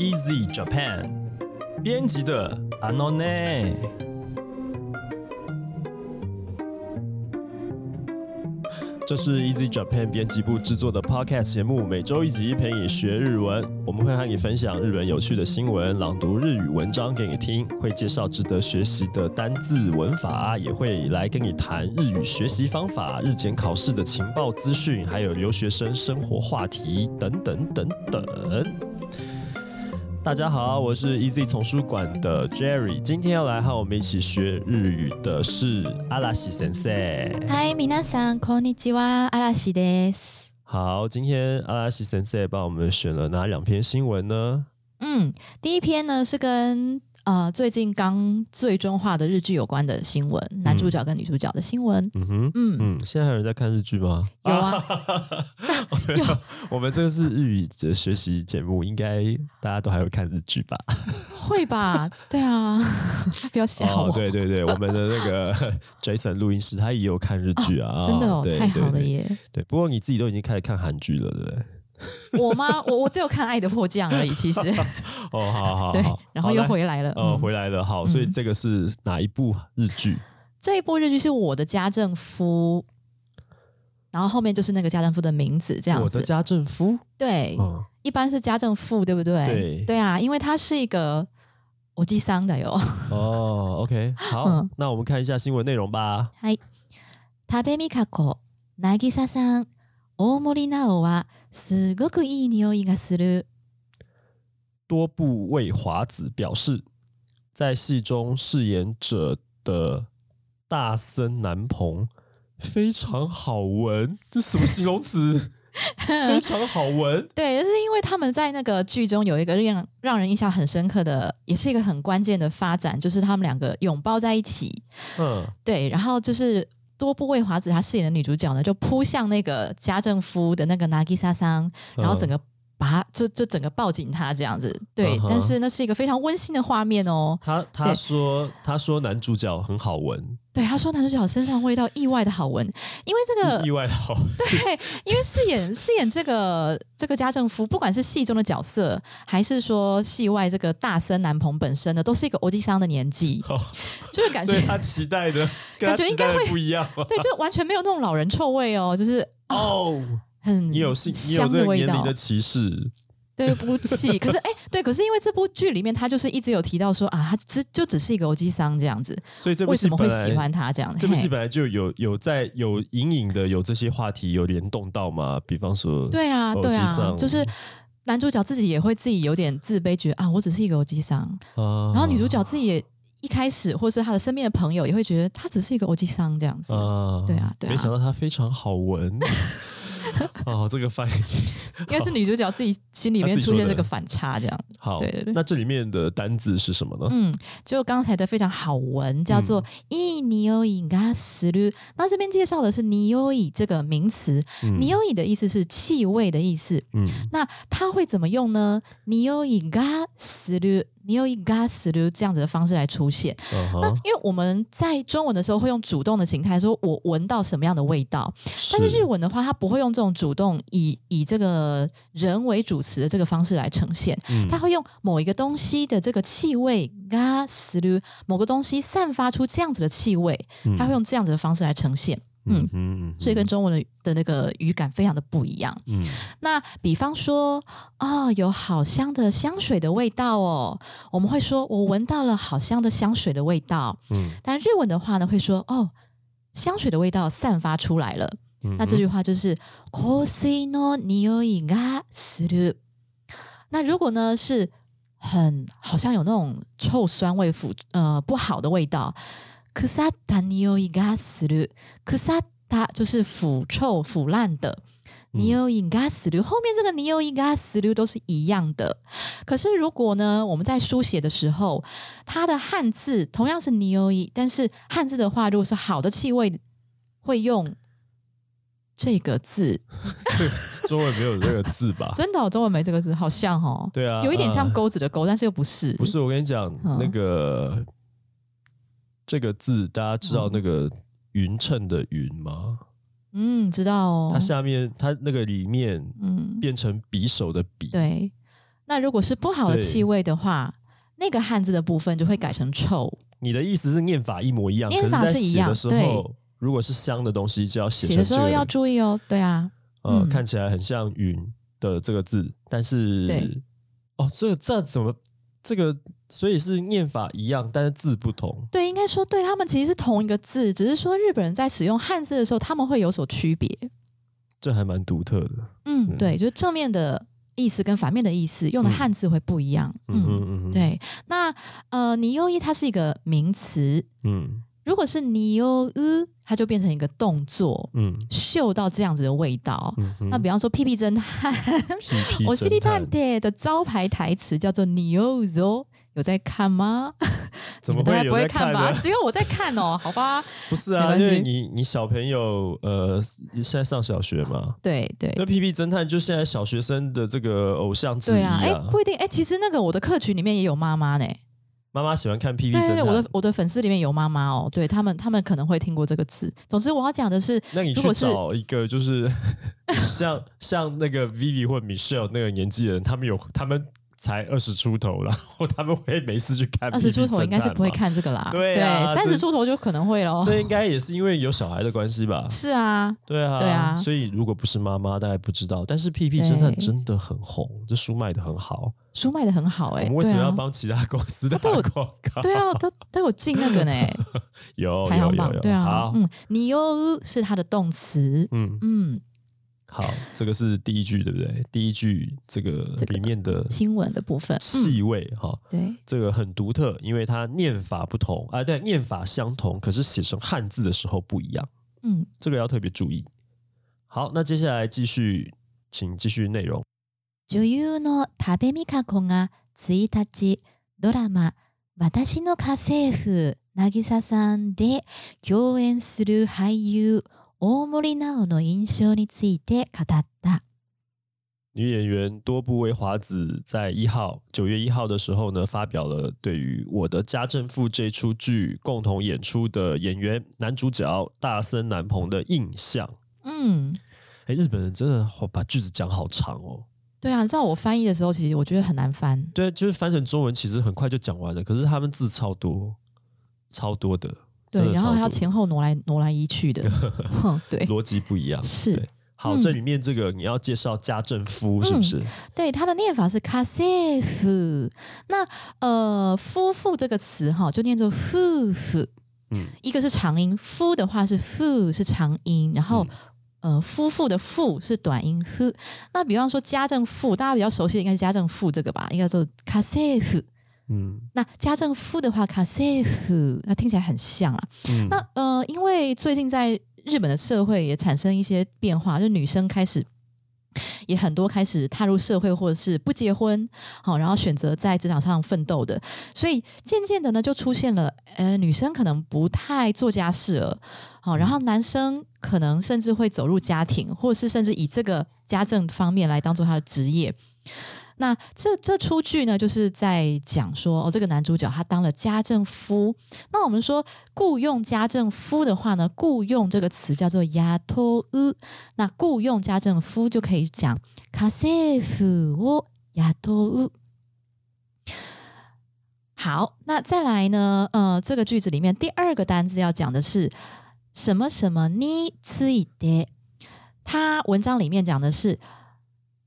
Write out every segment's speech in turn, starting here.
Easy Japan 编辑的 Anone。这是 Easy Japan 编辑部制作的 Podcast 节目，每周一集陪你学日文。我们会和你分享日本有趣的新闻，朗读日语文章给你听，会介绍值得学习的单字文法，也会来跟你谈日语学习方法、日检考试的情报资讯，还有留学生生活话题等等等等。大家好，我是 Easy 丛书馆的 Jerry，今天要来和我们一起学日语的是阿拉西先生。嗨，皆さんこんにちは、嵐です。好，今天阿拉西先生帮我们选了哪两篇新闻呢？嗯，第一篇呢是跟 呃最近刚最终化的日剧有关的新闻，男主角跟女主角的新闻。嗯哼，嗯，嗯，现在还有人在看日剧吗？有啊，有我们这个是日语的学习节目，应该大家都还会看日剧吧？会吧？对啊，不要吓我。哦，对对对，我们的那个 Jason 录音师他也有看日剧啊，真的哦，太好了耶！对，不过你自己都已经开始看韩剧了，对不对？我吗？我我只有看《爱的迫降》而已，其实哦，好好对好，，然后又好来回来了。呃，嗯回来了，好，所以嗯这个是哪一部日剧？这一部日剧是我的家政夫，然后后面就是那个家政夫的名字，这样子。我的家政夫。对，嗯，一般是家政妇，对不对？对啊，因为他是一个我记桑的哟。哦，OK，好，嗯那我们看一下新闻内容吧。はい。食べみかこ、なぎささん、 大森奈央はすごくいい匂いがする。多部未华子表示，在戏中饰演者的大森南朋非常好闻，这什么形容词？非常好闻。对，就是因为他们在那个剧中有一个让让人印象很深刻的，也是一个很关键的发展，就是他们两个拥抱在一起。嗯，对，然后就是 多部位华子她饰演的女主角呢，就扑向那个家政夫的那个 Nagisa 桑，然后整个把他就就整个抱紧他这样子。对，但是那是一个非常温馨的画面哦。他他说他说男主角很好闻，对，他说男主角身上味道意外的好闻，因为这个意外的好。对，因为饰演饰演这个这个家政夫，不管是戏中的角色，还是说戏外这个大森男朋本身的，都是一个欧吉桑的年纪，哦就是感觉他期待的感觉应该会不一样吗？对，就完全没有那种老人臭味哦，就是哦，很你有性，你有香的味道这个年龄的。歧视。对不起，可是哎，对，可是因为这部剧里面他就是一直有提到说啊，他只就只是一个欧吉桑这样子，所以这部为什么会喜欢他这样？这部戏本来就有有在有隐隐的有这些话题有联动到嘛？比方说，对啊，对啊，就是男主角自己也会自己有点自卑，觉得啊，我只是一个欧吉桑，啊，然后女主角自己也一开始，或是她的身边的朋友也会觉得他只是一个欧吉桑这样子。啊对啊对啊没想到他非常好闻。哦，这个翻译应该是女主角自己心里面出现这个反差，这样。好。对对对那这里面的单字是什么呢？嗯，就刚才的非常好闻，叫做“いい匂いがする”。那这边介绍的是“匂い”这个名词，“嗯匂い”的意思是气味的意思。嗯那它会怎么用呢？“匂いがする”。匂 いがする这样子的方式来出现，嗯哼，那因为我们在中文的时候会用主动的形态，说我闻到什么样的味道，但是日文的话，它不会用这种主动以以这个人为主词的这个方式来呈现，嗯它会用某一个东西的这个气味がする，某个东西散发出这样子的气味，它会用这样子的方式来呈现，嗯 嗯所以跟中文的的那个语感非常的不一样。嗯那比方说，哦，有好香的香水的味道哦，我们会说我闻到了好香的香水的味道。嗯但日文的话呢，会说哦，香水的味道散发出来了。嗯，那这句话就是“香水の匂いがする”。那如果呢是很好像有那种臭酸味腐呃不好的味道，“ 腐った匂いがする”，“腐った”就是腐臭腐烂的。嗯匂いがする，后面这个匂いがする都是一样的。可是如果呢，我们在书写的时候，它的汉字同样是匂い，但是汉字的话，如果是好的气味，会用这个字。中文没有这个字吧？真的哦、中文没这个字，好像哦，对啊，有一点像呃钩子的钩，但是又不是。不是，我跟你讲，嗯那个 这个字，大家知道嗯那个匀称的匀吗？嗯，知道哦。它下面它那个里面嗯，变成匕首的匕，对。那如果是不好的对气味的话，那个汉字的部分就会改成臭。你的意思是念法一模一样，念法可是一样写的时对候，如果是香的东西，就要写成这个写的时候要注意哦。对啊，呃，嗯看起来很像云的这个字，但是对哦，这这怎么这个？所以是念法一样，但是字不同。对，应该说对他们其实是同一个字，只是说日本人在使用汉字的时候，他们会有所区别。这还蛮独特的。嗯，嗯对，就是正面的意思跟反面的意思用的嗯汉字会不一样。嗯嗯，嗯哼，，对。那呃，尼优伊它是一个名词，嗯如果是尼优 으， 它就变成一个动作，嗯嗅到这样子的味道。嗯，那比方说《屁屁侦探》屁屁我是利侦探探爹的招牌台词叫做“尼优ぞ”，有在看吗？怎么大概不会看吧？只有我在看哦，好吧？不是啊，因为你你小朋友呃现在上小学嘛，对对那屁屁侦探就现在小学生的这个偶像之一对啊，哎，不一定，哎，其实那个我的客群里面也有妈妈呢。妈妈喜欢看屁屁对对对，我的我的粉丝里面有妈妈哦，对他们他们可能会听过这个字。总之我要讲的是，那你去找一个就是 像像那个 Vivi 或 Michelle 那个年纪的人，他们有他们才二十出头，然后他们会没事去看二十出头应该是不会。看这个啦，对啊三这十出头就可能会咯。这应该也是因为有小孩的关系吧？是啊，对啊，对啊所以如果不是妈妈，大概不知道。但是《屁屁侦探》真的很红，这书卖的很好。书卖的很好哎、我们为什么要帮其他公司的广告？对啊，都都有进那个呢，有排行榜对啊，，嗯，你又是它的动词，嗯，嗯，好，这个是第一句，对不对？第一句这个这个里面的新闻的部分，嗯，气味哈。对，这个很独特，因为它念法不同啊，对，念法相同，可是写成汉字的时候不一样，嗯，这个要特别注意。好，那接下来继续，请继续内容。女優の多部未華子が1日ドラマ「私の家政婦渚さん」で共演する俳優 大森奈緒の印象について語った。女演员多部未华子在一号九月一号的时候呢，发表了对于《我的家政妇》这出剧共同演出的演员男主角大森南朋的印象。嗯，哎，日本人真的好把句子讲好长哦。对啊，你知道我翻译的时候，其实我觉得很难翻。对，就是翻成中文其实很快就讲完了，可是他们字超多，超多的，真 对，然后还要前后挪来挪来移去的，对逻辑不一样。是好，嗯这里面这个你要介绍家政夫是不是？对，它的念法是 “kasif”。那呃，夫妇这个词哈，就念作夫妇。嗯一个是长音，夫的话是 “fu” 是长音，然后、呃，夫妇的妇是短音夫。那比方说家政妇，大家比较熟悉的应该是家政妇这个吧，应该说家政婦。嗯那家政夫的话，卡塞夫，那听起来很像啊。嗯，那呃，因为最近在日本的社会也产生一些变化，就女生开始也很多开始踏入社会，或者是不结婚，好，然后选择在职场上奋斗的，所以渐渐的呢，就出现了呃，女生可能不太做家事了，好，然后男生可能甚至会走入家庭，或者是甚至以这个家政方面来当做他的职业。那这这出剧呢，就是在讲说，哦，这个男主角他当了家政夫。那我们说雇佣家政夫的话呢，雇佣这个词叫做亚托乌。那雇佣家政夫就可以讲卡塞夫を亚托乌。好，那再来呢？呃，这个句子里面第二个单字要讲的是什么什么について。他文章里面讲的是，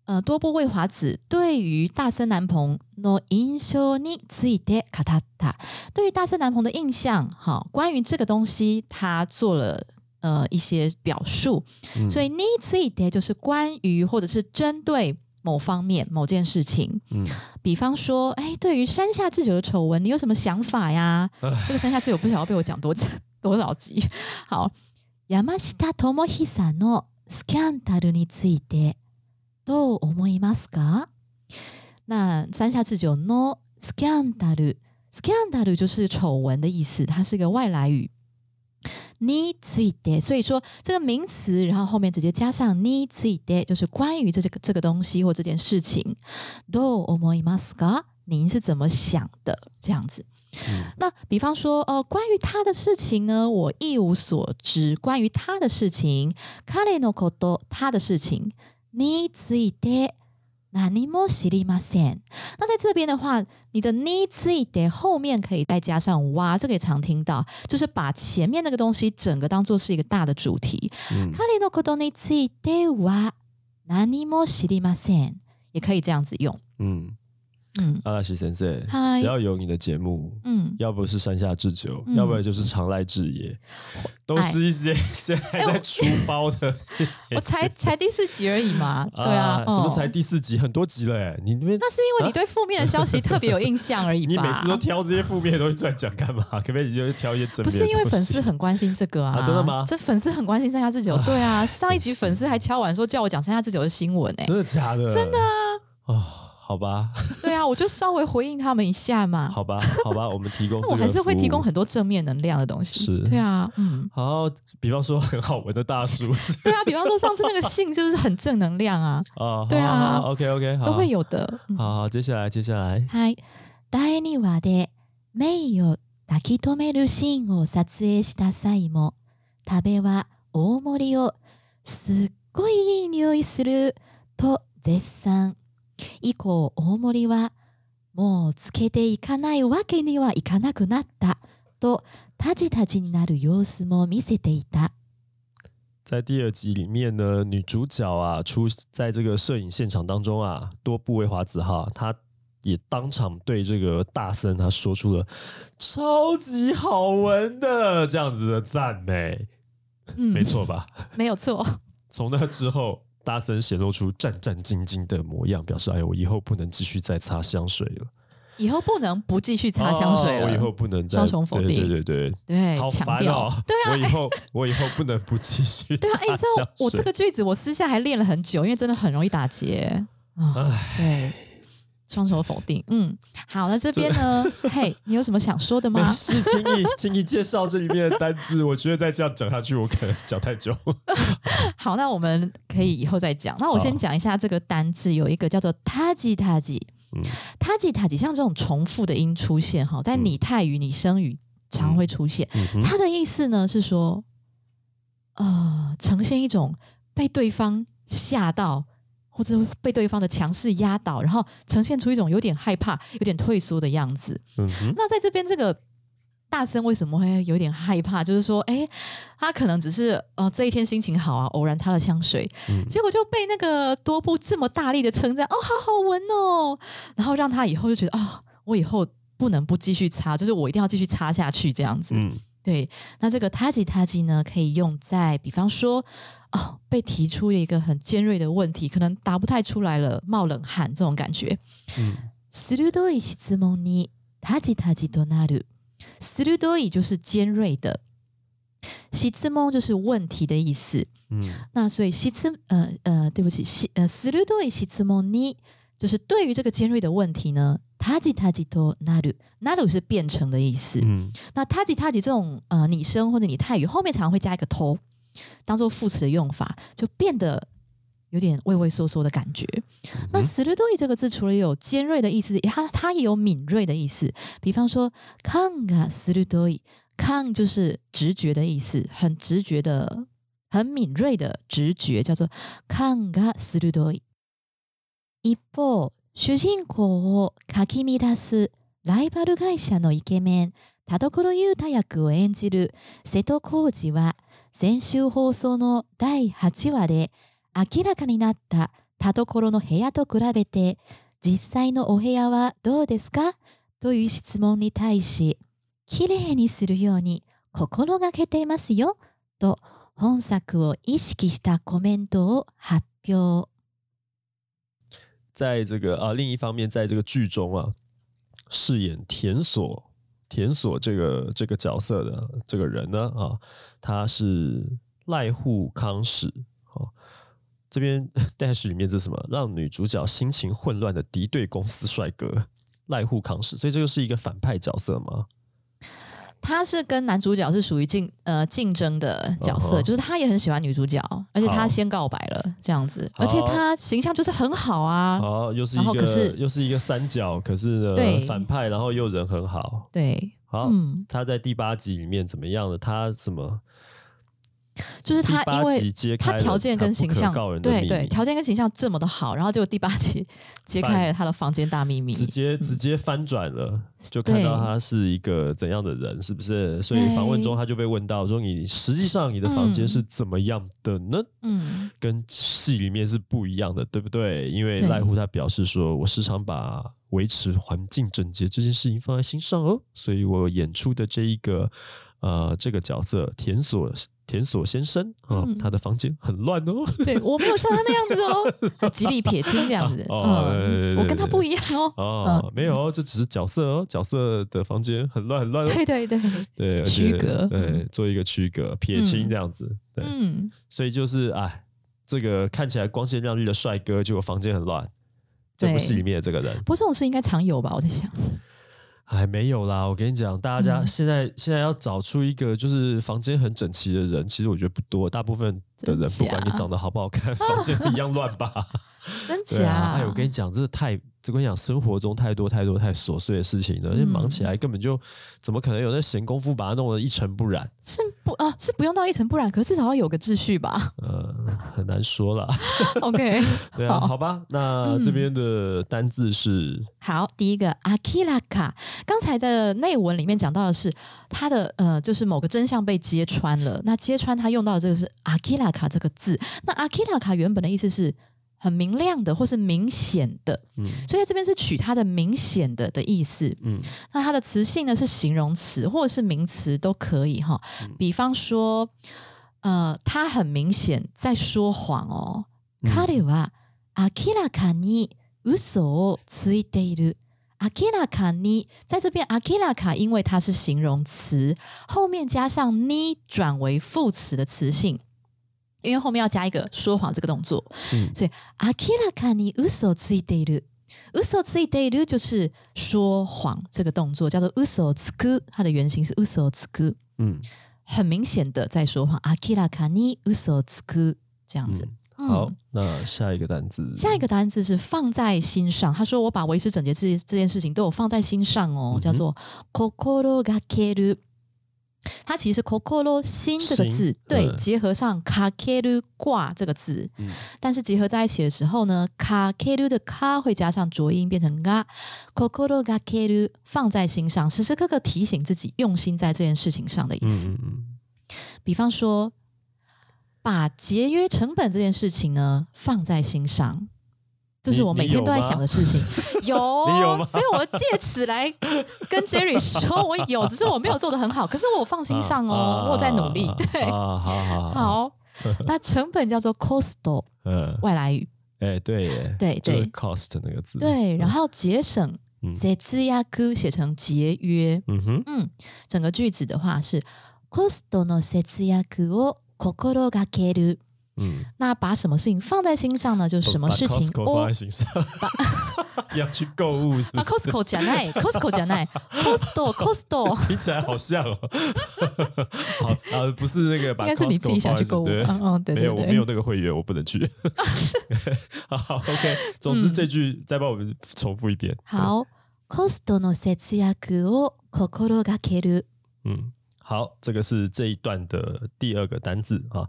呃，多部未华子对于大森南朋の印象について語った。对于大森南朋的印象，好，关于这个东西，他做了呃一些表述。嗯所以について就是关于或者是针对某方面某件事情。嗯比方说，哎，对于山下智久的丑闻，你有什么想法呀？这个山下智久不晓得被我讲多多少集。好，山下智久のスキャンダルについて どう思いますか？那山下智久のスキャンダル，スキャンダル就是丑闻的意思，它是个外来语。について，所以说这个名词，然后后面直接加上について，就是关于这这个这个东西或这件事情。どう思いますか？您是怎么想的？这样子。嗯那比方说，呃，关于他的事情呢，我一无所知。关于他的事情，彼のこと，他的事情， について， 何も知りません。那在这边的话，你的について后面可以再加上哇，这个也常听到，就是把前面那个东西整个当做是一个大的主题。嗯彼のことについては何も知りません，也可以这样子用。嗯，嗯阿拉西先生，嗨只要有你的节目，嗯， 要不是山下智久，嗯要不然就是长濑智也，都是一些 现在在出包的。我才才第四集而已嘛，对啊，什么才嗯第四集，很多集了哎，你那边那是因为你对负面的消息特别有印象而已吧？你每次都挑这些负面的东西出来讲干嘛？可不可以你就挑一些正面的不是因为粉丝很关心这个啊？啊真的吗这粉丝很关心山下智久，对啊，上一集粉丝还敲完说叫我讲山下智久的新闻哎、真的假的？真的啊？哦，好吧，对啊，我就稍微回应他们一下嘛。好吧，好吧，我们提供这个那我还是会提供服务很多正面能量的东西。是对啊，嗯，好，比方说很好闻的大叔对啊，比方说上次那个信就是很正能量啊，啊，对啊，OK OK，好，都会。有的。嗯好好，接下来接下来，はい。第2話でメイを抱き留めるシーンを撮影した際も、食べは大盛りをすっごいいい匂いすると絶賛。 以降大盛りはもうつけていかないわけにはいかなくなったとタジタジになる様子も見せていた。在第二集里面呢，女主角啊出在这个摄影现场当中啊，多部位华子哈，她也当场对这个大森他说出了超级好闻的这样子的赞美，嗯没，错吧？没有错。从那之后，大森显露出战战兢兢的模样，表示：“哎呀，我以后不能继续再擦香水了，以后不能不继续擦香水了。哦我以后不能再双重否对定对对对，对好烦强调哦！对啊我以后我以后不能不继续对啊，哎、擦你知道。我这个句子我私下还练了很久，因为真的很容易打结啊。对，双手否定。嗯，好，那这边呢？嘿，你有什么想说的吗？没事，请你请你介绍这里面的单字。我觉得再这样讲下去，我可能讲太久。好，那我们可以以后再讲。那我先好讲一下这个单字，有一个叫做 taji taji。嗯 taji taji 像这种重复的音出现哈，在嗯拟态语、拟声语常会出现。它的意思呢是说，呃，呈现一种被对方吓到，或者被对方的强势压倒，然后呈现出一种有点害怕、有点退缩的样子。嗯，那在这边这个大森为什么会有点害怕？就是说，哎，他可能只是呃这一天心情好啊，偶然擦了香水，嗯结果就被那个多布这么大力的称赞，哦，好好闻哦，然后让他以后就觉得哦、我以后不能不继续擦，就是我一定要继续擦下去这样子。嗯对，那这个他吉他吉呢，可以用在比方说，哦，被提出了一个很尖锐的问题，可能答不太出来了，冒冷汗这种感觉。嗯鋭い質問にタジタジとなる。鋭い就是尖锐的，質問就是问题的意思。嗯那所以質呃呃，对不起，し呃鋭い質問に 就是对于这个尖锐的问题呢，タジタジとなる。なる是变成的意思。嗯那他吉他吉这种呃拟声或者拟态语后面常常会加一个头，当做副词的用法，就变得有点畏畏缩缩的感觉。那嗯鋭い这个字除了有尖锐的意思，它它也有敏锐的意思。比方说，感が鋭い，感就是直觉的意思，很直觉的、很敏锐的直觉，叫做感が鋭い。 一方、主人公をかき乱すライバル会社のイケメン、田所優太役を演じる瀬戸康史は、先週放送の第8話で明らかになった田所の部屋と比べて、実際のお部屋はどうですか？という質問に対し、きれいにするように心がけていますよと本作を意識したコメントを発表。在这个啊，另一方面，在这个剧中啊，饰演田所田所这个这个角色的这个人呢啊，他是濑户康史啊。这边 dash 里面是什么？让女主角心情混乱的敌对公司帅哥濑户康史，所以这个是一个反派角色吗？他是跟男主角是属于竞呃竞争的角色就是他也很喜欢女主角，而且他先告白了这样子，而且他形象就是很好啊。好，又是一个然后可是又是一个三角，可是呢对反派，然后又人很好。对，好，嗯，他在第八集里面怎么样了？他什么？就是他因为他条件跟形象对对条件跟形象这么的好，然后结果第八集 揭开了他的房间大秘密，直接直接翻转了，就看到他是一个怎样的人，是不是？所以访问中他就被问到说：“你实际上你的房间是怎么样的呢？嗯跟戏里面是不一样的，对不对？”因为赖户他表示说：“我时常把维持环境整洁这件事情放在心上哦，所以我演出的这一个呃这个角色田所田所先生啊、嗯他的房间很乱哦。”对我没有像他那样子哦，他极力撇清这样子，哦我跟他不一样哦，哦，没有，这只是角色哦，角色的房间很乱很乱哦。对对对，对，区隔对，做一个区隔，撇清嗯这样子，对，嗯，所以就是哎，这个看起来光鲜亮丽的帅哥，结果房间很乱。这部对戏里面的这个人，不过这种事应该常有吧？我在想，哎，没有啦。我跟你讲，大家嗯现在、现在要找出一个就是房间很整齐的人，其实我觉得不多，大部分的人真不管你长得好不好看，房间一样乱吧。真假？哎，我跟你讲，这太，我跟你讲，生活中太多太多太琐碎的事情了，而且忙嗯起来根本就怎么可能有那闲工夫把它弄得一尘不染？是不啊？是不用到一尘不染，可至少要有个秩序吧 呃，很难说了。？OK，对啊，好好吧，那这边的单字是好，第一个 akiraka，刚才的内文里面讲到的是他的呃，就是某个真相被揭穿了。那揭穿他用到的这个是akiraka 这个字。那 akiraka 原本的意思是很明亮的，或是明显的，嗯所以在这边是取它的明显的的意思。嗯那它的词性呢是形容词或者是名词都可以哈。比方说，呃，他很明显在说谎哦。嗯彼は明らかに嘘をついている。明らかに在这边明らか，因为它是形容词，后面加上に转为副词的词性， 因为后面要加一个说谎这个动作，嗯所以明らかに嘘をついている。嘘をついている就是说谎这个动作，叫做嘘をつく，它的原型是嘘をつく，嗯很明显的在说谎。明らかに嘘をつく这样子。嗯，嗯好，那下一个单字，下一个单字是放在心上。他说：“我把维持整洁这这件事情都有放在心上哦，嗯哼叫做 kokoro ga keru。 它其实是 kokoro 心这个字，对，嗯结合上 kakeru 挂这个字，嗯但是结合在一起的时候呢，kakeru 的 ka 会加上浊音变成 ga。kokoro ga keru 放在心上，时时刻刻提醒自己用心在这件事情上的意思。比方说，把节约成本这件事情呢放在心上，这是你我每天都在你有吗想的事情。有，你有吗所以我借此来跟 Jerry 说，我有，只是我没有做的很好，可是我有放心上哦，啊我有在努力。啊对，啊，好好，好，那成本叫做 cost，嗯，外来语。哎，对耶，对就是对 cost 那个字，，对，然后节省嗯 z e y a k 写成节约。嗯哼，嗯，整个句子的话是 cost no z e y a k を心がける。 嗯，那把什么事情放在心上呢？就是什么把事情 Costco 放哦在心上，要去购物是不啊是？ ，Costco 讲奈，Costco 讲奈，Costco Costco，听起来好像哦，好啊，不是那个把应该是你自己 Costco 想去购物。放在嗯嗯，对没有，我对对，没有那个会员，我不能去。好，OK。总之嗯这句再帮我们重复一遍。好。コストの節約を心がける。嗯，好，这个是这一段的第二个单字啊。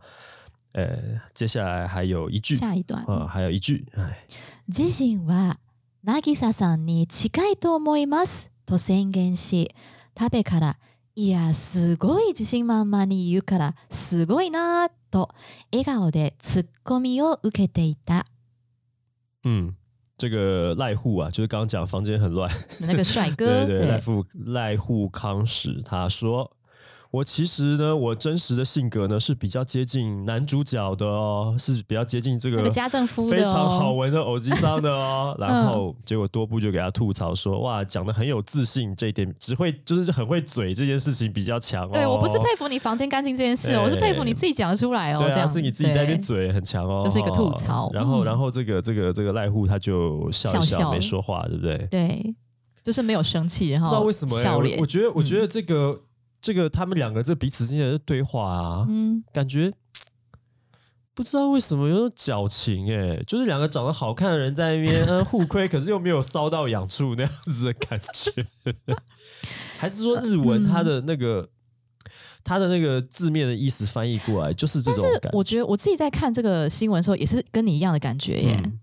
呃，接下来还有一句下一段，啊，还有一句，哎，自身は渚さんに近いと思いますと宣言し、食べからいやすごい自信満々に言うからすごいなぁと笑顔でツッコミを受けていた。嗯，这个赖户啊，就是刚刚讲房间很乱，那个帅哥，对对，赖户赖户康史他说。 我其实呢，我真实的性格呢是比较接近男主角的哦，是比较接近这个那个家政夫的非常好哦，闻的偶吉桑的哦。然后结果多布就给他吐槽说：“哇，讲的很有自信，这一点只会就是很会嘴这件事情比较强哦。”对我不是佩服你房间干净这件事我是佩服你自己讲得出来哦，对啊，这样是你自己在那边对。嘴很强哦，这是一个吐槽。然后，嗯。然后这个这个这个赖户他就笑一笑笑没说话，对不对？对，就是没有生气，然后不知道为什么、欸，笑脸我我，觉得，我觉得这个、这个他们两个这彼此之间的对话啊，嗯，感觉不知道为什么有种矫情哎、就是两个长得好看的人在那边嗯 互亏，可是又没有骚到痒处那样子的感觉，还是说日文它的那个、它的那个字面的意思翻译过来就是这但是种感觉。我觉得我自己在看这个新闻的时候，也是跟你一样的感觉耶。嗯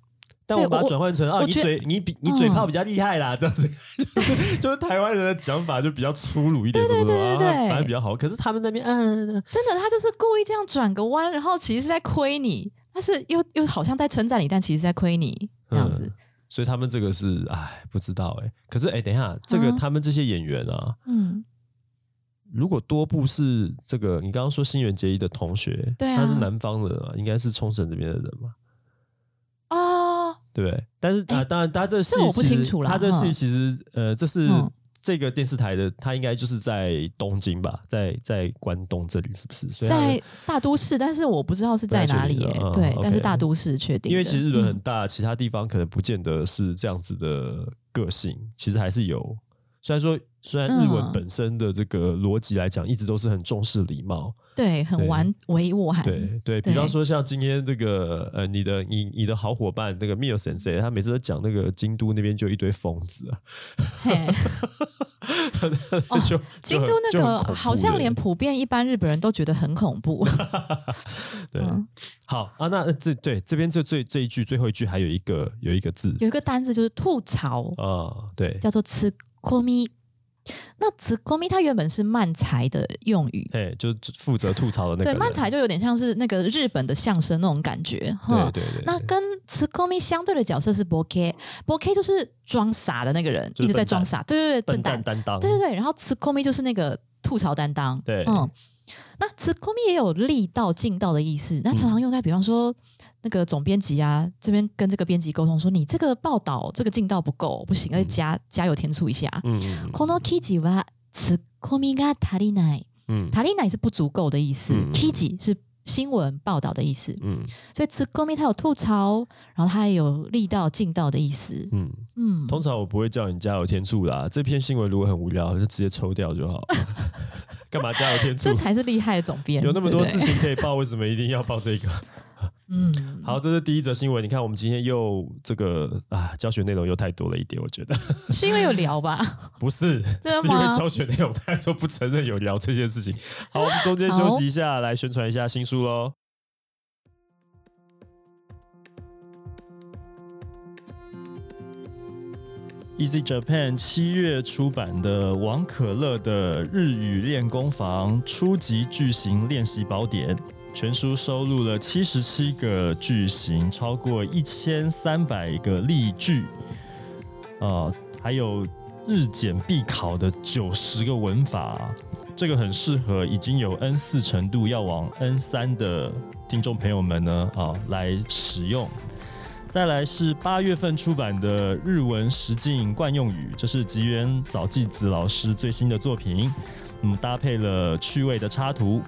但我把它转换成啊，你嘴你比你嘴炮嗯比较厉害啦，这样子 就是就是台湾人的讲法就比较粗鲁一点，对对对对反正比较好。可是他们那边嗯，真的，他就是故意这样转个弯，然后其实是在亏你，但是又又好像在称赞你，但其实在亏你这样子。所以他们这个是哎不知道哎、可是哎、等一下，这个嗯他们这些演员啊，嗯，如果多部是这个，你刚刚说新垣结衣的同学，对啊他是南方人嘛，应该是冲绳这边的人嘛，啊，对不对？但是啊，哎当然，他这戏这我不其实清楚啦他这戏嗯其实呃，这是嗯这个电视台的，他应该就是在东京吧，在在关东这里是不是？所以在大都市，但是我不知道是在哪里耶。嗯对但是大都市确定。因为其实日本很嗯大，其他地方可能不见得是这样子的个性，其实还是有。虽然说，虽然日文嗯本身的这个逻辑来讲，一直都是很重视礼貌，对很对婉委婉。对对，比对方说像今天这个呃，你的你你的好伙伴那个 Mio Sensei，他每次都讲那个京都那边就一堆疯子啊，嘿哦就京都那个好像连普遍一般日本人都觉得很恐怖。对嗯好啊，那这对这边这最这一句最后一句还有一个有一个字有一个单字就是吐槽，啊，对，叫做“ツッコミ”。 那“ツッコミ”它原本是漫才的用语，哎，就负责吐槽的那个对，人，漫才就有点像是那个日本的相声那种感觉。对哈对对，对那跟“ツッコミ”相对的角色是 “boke”，“boke” 就是装傻的那个人，一直在就是笨蛋装傻。对对对，笨笨蛋。蛋担当，对对对，然后“ツッコミ”就是那个吐槽担当。对嗯，那“ツッコミ”也有力道、劲道的意思。那常常用在，比方说 那个总编辑啊，这边跟这个编辑沟通说，你这个报道这个劲道不够，不行，要加加油添醋一下。嗯嗯この記事はツッコミが足りない。嗯足りない是不足够的意思嗯嗯記事是新闻报道的意思。嗯所以ツッコミ它有吐槽，然后它也有力道、劲道的意思。嗯，嗯，通常我不会叫你加油添醋啦，这篇新闻如果很无聊，就直接抽掉就好。干嘛加油添醋这？才是厉害的总编。有那么多事对不对，情可以报，为什么一定要报这个？ 嗯，好，这是第一则新闻。你看，我们今天又这个啊，教学内容又太多了一点，我觉得 是因为有聊吧？不是，是因为教学内容太多，不承认有聊这件事情。好，我们中间休息一下，来宣传一下新书喽。Easy Japan 七月出版的王可乐的日语练功房初级句型练习宝典，全书收录了七十七个句型，超过一千三百个例句，啊、还有日检必考的九十个文法，这个很适合已经有 N 四程度要往 N 三的听众朋友们呢啊来使用。再来是八月份出版的日文实境惯用语，这是吉原早纪子老师最新的作品，嗯，搭配了趣味的插图，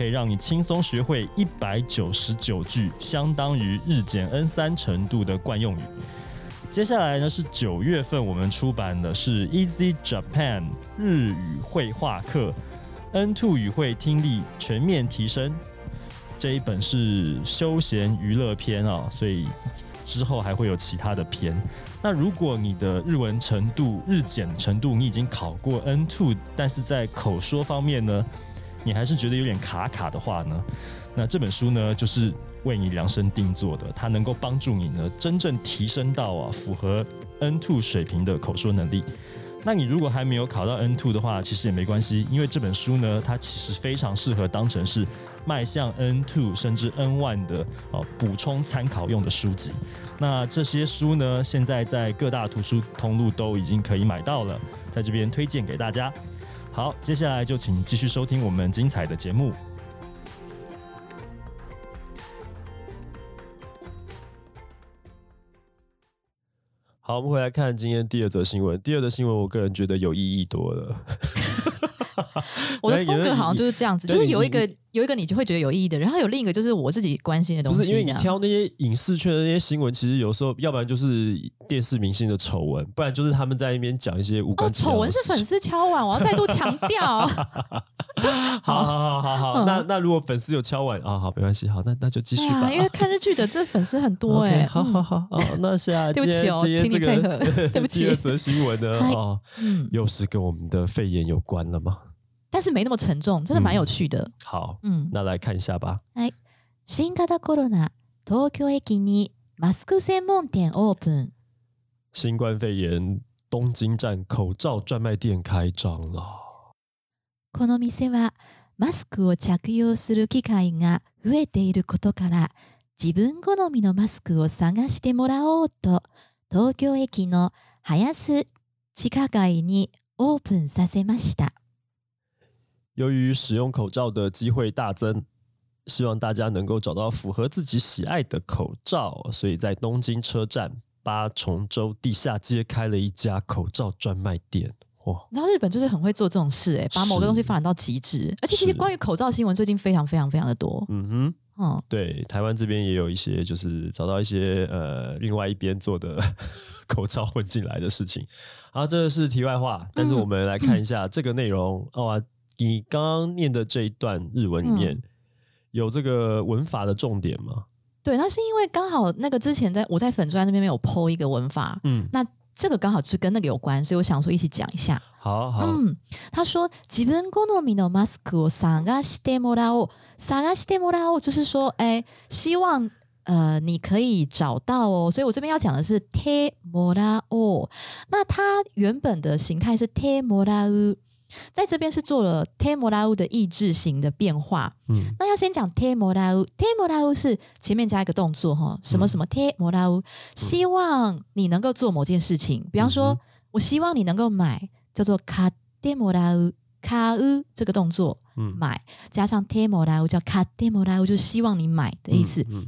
可以让你轻松学会一百九十九句，相当于日检 N 三程度的惯用语。接下来呢是九月份我们出版的是 Easy Japan 日语绘画课 N two 语会听力全面提升。这一本是休闲娱乐篇啊，所以之后还会有其他的篇。那如果你的日文程度、日检程度你已经考过 N two，但是在口说方面呢，你还是觉得有点卡卡的话呢，那这本书呢就是为你量身定做的，它能够帮助你呢真正提升到啊符合 N two 水平的口说能力。那你如果还没有考到 N two 的话，其实也没关系，因为这本书呢，它其实非常适合当成是迈向 N two 甚至 N one 的哦补充参考用的书籍。那这些书呢，现在在各大图书通路都已经可以买到了，在这边推荐给大家。好，接下来就请继续收听我们精彩的节目。好，我们回来看今天第二则新闻。第二则新闻，我个人觉得有意义多了。我的风格好像就是这样子，就是有一个有一个你就会觉得有意义的，然后有另一个就是我自己关心的东西，不是因为你挑那些影视圈的那些新闻，其实有时候要不然就是电视明星的丑闻，不然就是他们在那边讲一些无哦，关丑闻是粉。丝敲碗，我要再度强调。好好好好好，嗯那那如果粉丝有敲碗啊，好没关系，好那那就继续吧。啊，因为看日剧的这粉丝很多哎，好好好，哦，那下对不起哦这个配合对不起第二则新闻呢，啊又是跟我们的肺炎有关了吗？但 但是没那么沉重，真的蛮有趣的。好，嗯，那来看一下吧。新型コロナ東京駅にマスク専門店オープン。新冠肺炎东京站口罩专卖店开张了。この店はマスクを着用する機会が増えていることから自分好みのマスクを探してもらおうと東京駅の早須地下街にオープンさせました。 由于使用口罩的机会大增，希望大家能够找到符合自己喜爱的口罩，所以在东京车站八重洲地下街开了一家口罩专卖店。哇，你知道日本就是很会做这种事、欸，把某个东西发展到极致。而且其实关于口罩新闻最近非常非常非常的多。嗯哼。嗯，对，台湾这边也有一些，就是找到一些呃，另外一边做的 口罩混进来的事情。好，这个是题外话，但是我们来看一下这个内容。哦啊，你刚刚念的这一段日文里面、有这个文法的重点吗？对，那是因为刚好那个之前在我在粉砖那边没有 PO 一个文法，嗯，那这个刚好是跟那个有关，所以我想说一起讲一下。好好，嗯，他说自分好みのマスクを探してもらおう，探してもらおう就是说，哎，希望呃你可以找到哦。所以我这边要讲的是 te m o r a o 那它原本的形态是 te m o r a u 在这边是做了 te m o r a u 的意志型的变化。嗯那要先讲 te m o r a u te m o r a u 是前面加一个动作哈，什么什么 te m o r a u 希望你能够做某件事情，比方说，嗯哼我希望你能够买。叫做卡デモラウ卡ウ这个动作嗯，买，加上 te m o r a u 叫卡デモラウ，就是希望你买的意思。嗯，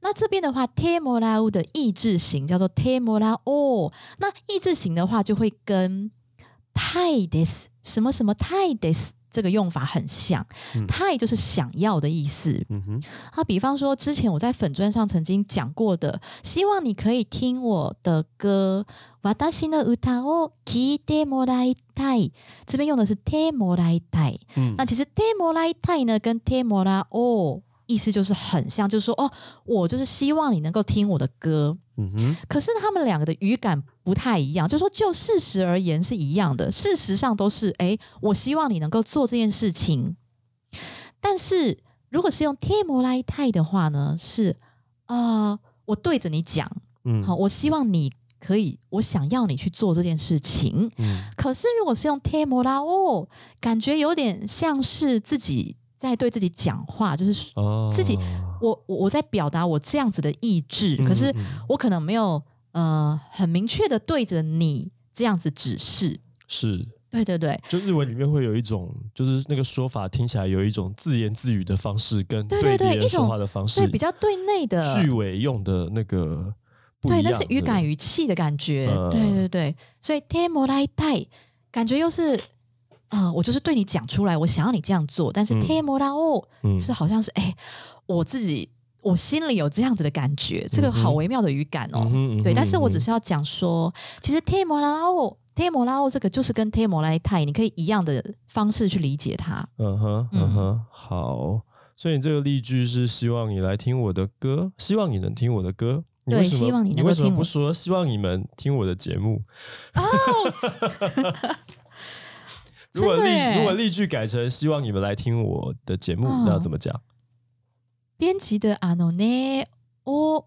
那这边的话，te m o r a u 的意志型叫做 te m o r a o 那意志型的话就会跟 tai des 什么什么 tai des 这个用法很像。嗯 tai 就是想要的意思。嗯哼，啊，比方说之前我在粉砖上曾经讲过的，希望你可以听我的歌。私の歌を聞いてもらいたい。这边用的是てもらいたい。嗯，那其实てもらいたい呢，跟てもらおう意思就是很像，就是说哦，我就是希望你能够听我的歌。嗯哼，可是他们两个的语感 不太一样，就是说就事实而言是一样的，事实上都是哎，我希望你能够做这件事情。但是如果是用てもらいたい的话呢，是呃，我对着你讲，嗯，好，我希望你可以，我想要你去做这件事情。嗯，可是如果是用 te m o r a o 感觉有点像是自己在对自己讲话，就是哦，自己我我我在表达我这样子的意志，嗯，可是嗯我可能没有 呃很明确的对着你这样子指示。是。对对对就日文里面会有一种，就是那个说法听起来有一种自言自语的方式，跟对对人说话的方式，所以比较对内的句尾用的那个不对，一样，那是语感语气的感觉。嗯对对对，所以 m o r a i 感觉又是呃，我就是对你讲出来，我想要你这样做，但是嗯 te m o r a o 嗯是好像是哎、我自己我心里有这样子的感觉，这个好微妙的语感哦。对，但是我只是是要讲说，其实 te m o r a o te m o r a o 这个就是跟 te m o r a i 你可以一样的方式去理解它。嗯哼嗯哼好，所以你这个例句是希望你来听我的歌，希望你能听我的歌。你对希望你能够为什么不说希望你们听我的节目？哦，如果例如果例句改成希望你们来听我的节目，嗯那要怎么讲？编辑的あのねを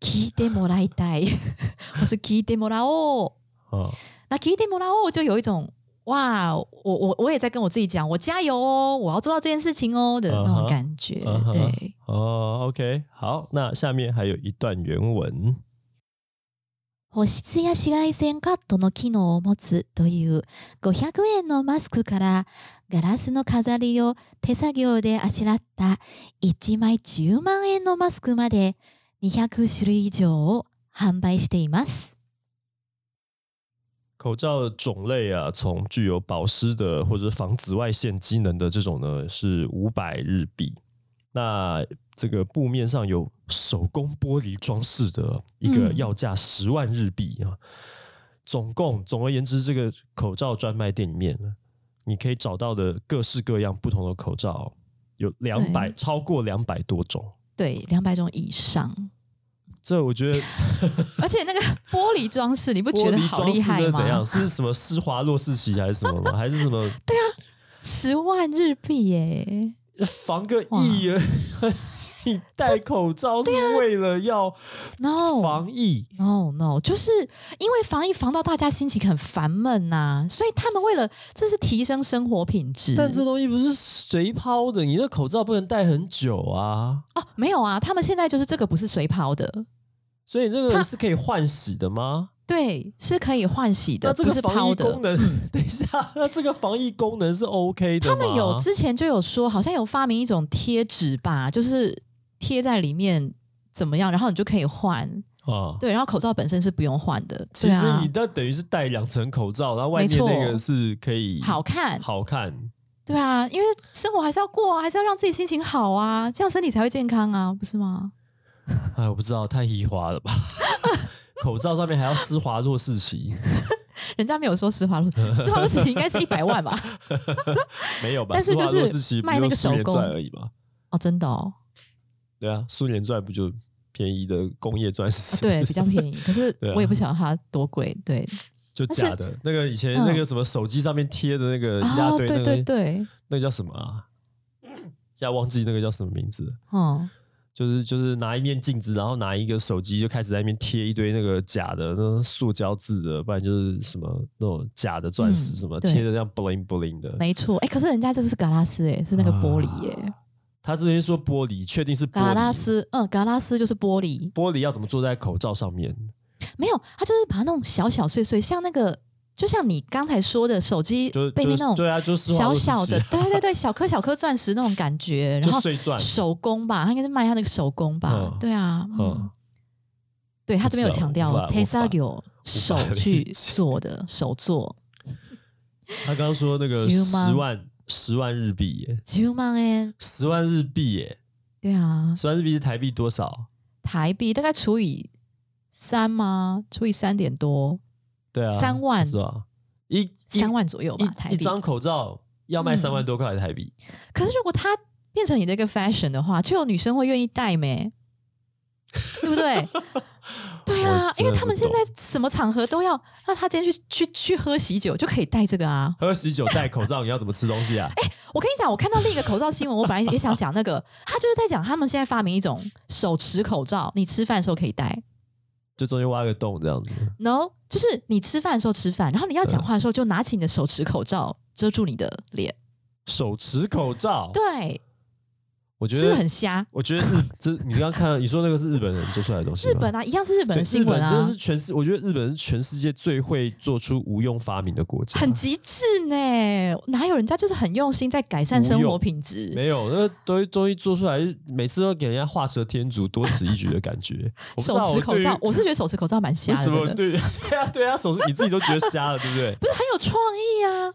聞いてもらいたい，或是聞いてもらおう。啊，那聞いてもらおう就有一种哇，我我我也在跟我自己讲，我加油哦，我要做到这件事情哦的那嗯哼种感觉。嗯哼对，哦，OK，好，那下面还有一段原文。 保湿や紫外線カットの機能を持つという500円のマスクからガラスの飾りを手作業であしらった1枚10万円のマスクまで200種類以上を販売しています。口罩的种类啊，从具有保湿的或者防紫外线机能的这种呢，是五百日币。那这个布面上有手工玻璃装饰的一个嗯要价十万日币啊。总共，总而言之，这个口罩专卖店里面呢，你可以找到的各式各样不同的口罩有两百，超过两百多种。对，两百种以上。这我觉得 而且那个玻璃装饰，你不觉得 好厉害吗？怎样？是什么施华洛世奇还是什么吗？还是什么对啊十万日币耶！防个疫而你戴口罩是为了要 No 防疫？No No，就是因为防疫防到大家心情很烦闷呐、所以他们为了这是提升生活品质。但这东西不是随抛的，你的口罩不能戴很久啊，哦，没有啊，他们现在就是这个不是随抛的，所以这个是可以换洗的吗？对，是可以换洗的，那这个防抛的功。能，等一下，那这个防疫功能是 OK 的？他们有之前就有说，好像有发明一种贴纸吧，就是贴在里面怎么样，然后你就可以换。啊。对，然后口罩本身是不用换的。其实你那等于是戴两层口罩，然后外面那个是可以好看，好看。对啊，因为生活还是要过啊，还是要让自己心情好啊，这样身体才会健康啊，不是吗？哎，我不知道，太稀花了吧？口罩上面还要施华洛世奇，人家没有说施华洛，施华洛世奇应该是一百万吧？没有吧？但是就是卖那个手工钻而已嘛？哦，真的哦，对啊，苏联钻不就便宜的工业钻石？对，比较便宜，可是 我也不晓得它多贵。对，就假的。那个以前嗯那个什么手机上面贴的那个一大堆那个，对对，那个叫什么啊？现在忘记那个叫什么名字哦。嗯，就是就是拿一面镜子，然后拿一个手机，就开始在那边贴一堆那个假的那种塑胶制的，不然就是什么那种假的钻石，嗯什么对贴的这样 bling bling 的。没错。哎，可是人家这是嘎拉斯，哎，是那个玻璃，耶，他这边说玻璃，确定是玻嘎拉璃。斯，嗯，嘎拉斯就是玻璃，玻璃要怎么做在口罩上面？没有，他就是把它弄小小碎碎，像那个，就像你刚才说的手机背面那种对啊，就是小小的，对对对，小颗小颗钻石那种感觉，然后碎钻。手工吧，他应该是卖他那个手工吧，嗯。对啊，嗯。嗯，对他这边有强调无法 t e s a 无法有手去做的手做，他刚刚说那个十万十万日币耶，九万哎，十万日币耶，对啊，十万日币是台币多少？台币大概除以三吗？除以三点多，对啊，三万是吧？一一三万左右吧，台币。一一张口罩要卖嗯三万多块台币，可是如果它变成你的一个 fashion 的话，就有女生会愿意戴没？对不对？对啊因为他们现在什么场合都要，那他今天去去去喝喜酒就可以戴这个啊。喝喜酒戴口罩，你要怎么吃东西啊？哎我跟你讲，我看到另一个口罩新闻，我本来也想讲那个，他就是在讲他们现在发明一种手持口罩，你吃饭的时候可以戴。就中间挖个洞这样子。No，就是你吃饭的时候吃饭，然后你要讲话的时候就拿起你的手持口罩遮住你的脸。手持口罩，对，我觉是不是得很瞎？我觉得日这你刚刚看到你说那个是日本人做出来的东西吗，日本啊，一样是日本对的新闻啊真的是，全世，我觉得日本是全世界最会做出无用发明的国家。很极致呢。哪有人家就是很用心在改善生活品质？没有，那东西东西做出来，每次都给人家画蛇添足、多此一举的感觉。我不知手道持口罩，我我是觉得手持口罩蛮瞎的，对么的，对 对啊对啊，手持你自己都觉得瞎了，对不对？不是很有创意啊。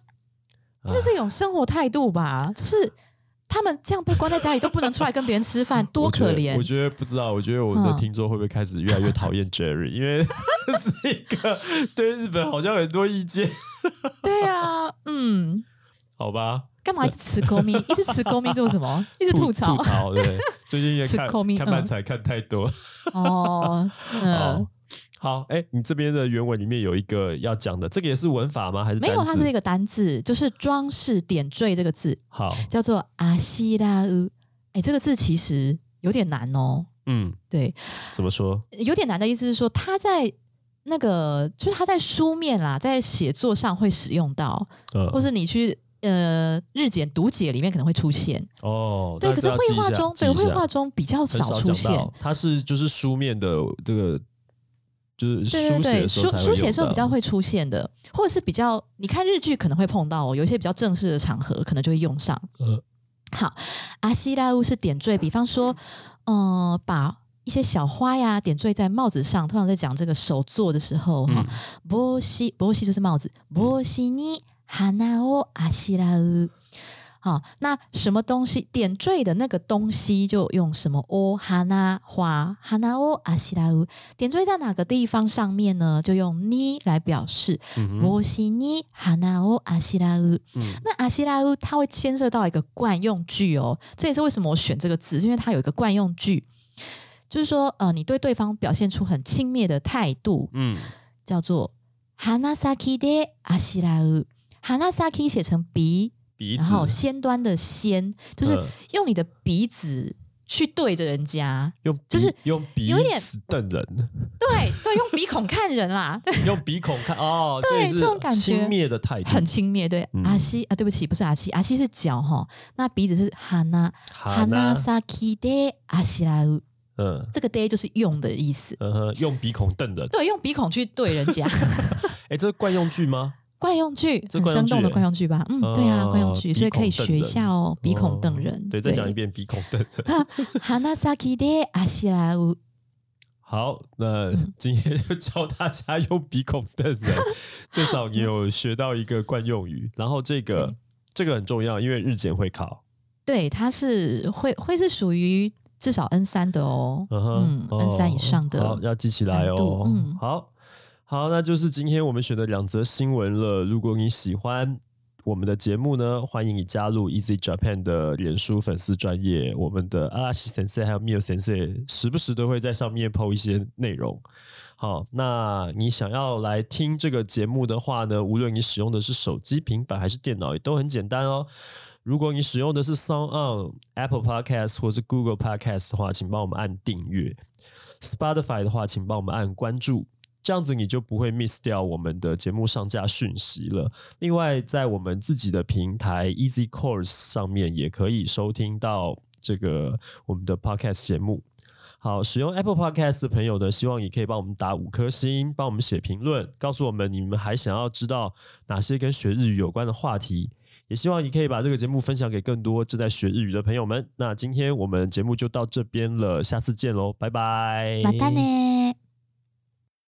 这就是一种生活态度吧，就是他们这样被关在家里都不能出来跟别人吃饭，多可怜我。觉得不知道，我觉得我们的嗯听众会不会开始越来越讨厌 Jerry，因为 是一个对日本好像很多意见，对啊，嗯，好吧？干嘛一直吃高咪，一直吃高咪做什么？一直吐槽吐槽，对？最近也吃看看漫才看太多。哦，嗯好，好，哎，你这边的原文里面有一个要讲的，这个也是文法吗？还是没有，它是一个单字，就是装饰点缀这个字，好，叫做阿西拉乌。哎，这个字其实有点难哦。嗯，对，怎么说？有点难的意思是说，它在那个就是它在书面啦，在写作上会使用到，嗯或是你去呃日检读解里面可能会出现。哦，对，可是绘画中，对绘画中比较少出现。，它是就是书面的这个，就是书写的时候书书写的时候比较会出现的，或者是比较你看日剧可能会碰到哦，有一些比较正式的场合可能就会用上。呃好，阿西拉乌是点缀，比方说，呃，把一些小花呀点缀在帽子上，通常在讲这个手做的时候哈嗯，波西波西就是帽子，波西尼哈纳欧阿西拉乌。好，那什么东西点缀的那个东西就用什么哦哈那花哈那哦阿西拉乌点缀在哪个地方上面呢？就用 ni 来表示波西尼哈那哦阿西拉乌。嗯那阿西拉乌它会牵涉到一个惯用句哦，这也是为什么我选这个字，是因为它有一个惯用句。就是说，呃，你对对方表现出很轻蔑的态度，嗯，叫做 hanasaki de ashirau。hanasaki 写成鼻，鼻子，然后先端的先，就是嗯。用你的鼻子去对着人家，用就是用鼻有一点子瞪人，对对，用鼻孔看人啦，对，用鼻孔看哦，对这种感觉是轻蔑的态度，很轻蔑。对，嗯。阿西啊，对不起，不是阿西，阿西是脚哈，那鼻子是 hana 哈呐 hanasaki de ashirau，嗯。这个 de 就是用的意思。嗯哼，用鼻孔瞪人，对，用鼻孔去对人家，哎，这是惯用句吗？惯用句，很生动的惯用句吧？嗯，对啊，惯用句，哦所以可以学一下哦。鼻孔瞪人，哦对，再讲一遍，鼻孔瞪人。hanasaki de ashirau，好，那嗯今天就教大家用鼻孔瞪人，至少你有学到一个惯用语。然后这个对这个很重要，因为日检会考。对，它是会会是属于至少 N 三的哦，嗯，N 三以上的好，要记起来哦。嗯好好，那就是今天我们选的两则新闻了。如果你喜欢我们的节目呢，欢迎你加入 Easy Japan 的脸书粉丝专业，我们的阿拉西先生还有 Mio 先生时不时都会在上面 PO 一些内容。好，那你想要来听这个节目的话呢，无论你使用的是手机、平板还是电脑，也都很简单哦。如果你使用的是 Sound On、Apple Podcast 或是 Google Podcast 的话，请帮我们按订阅；Spotify 的话，请帮我们按关注。这样子你就不会 miss 掉我们的节目上架讯息了。另外，在我们自己的平台 Easy Course 上面也可以收听到这个我们的 podcast 节目。好，使用 Apple Podcast 的朋友呢，希望也可以帮我们打五颗星，帮我们写评论，告诉我们你们还想要知道哪些跟学日语有关的话题。也希望你可以把这个节目分享给更多正在学日语的朋友们。那今天我们节目就到这边了，下次见喽，拜拜，马达呢？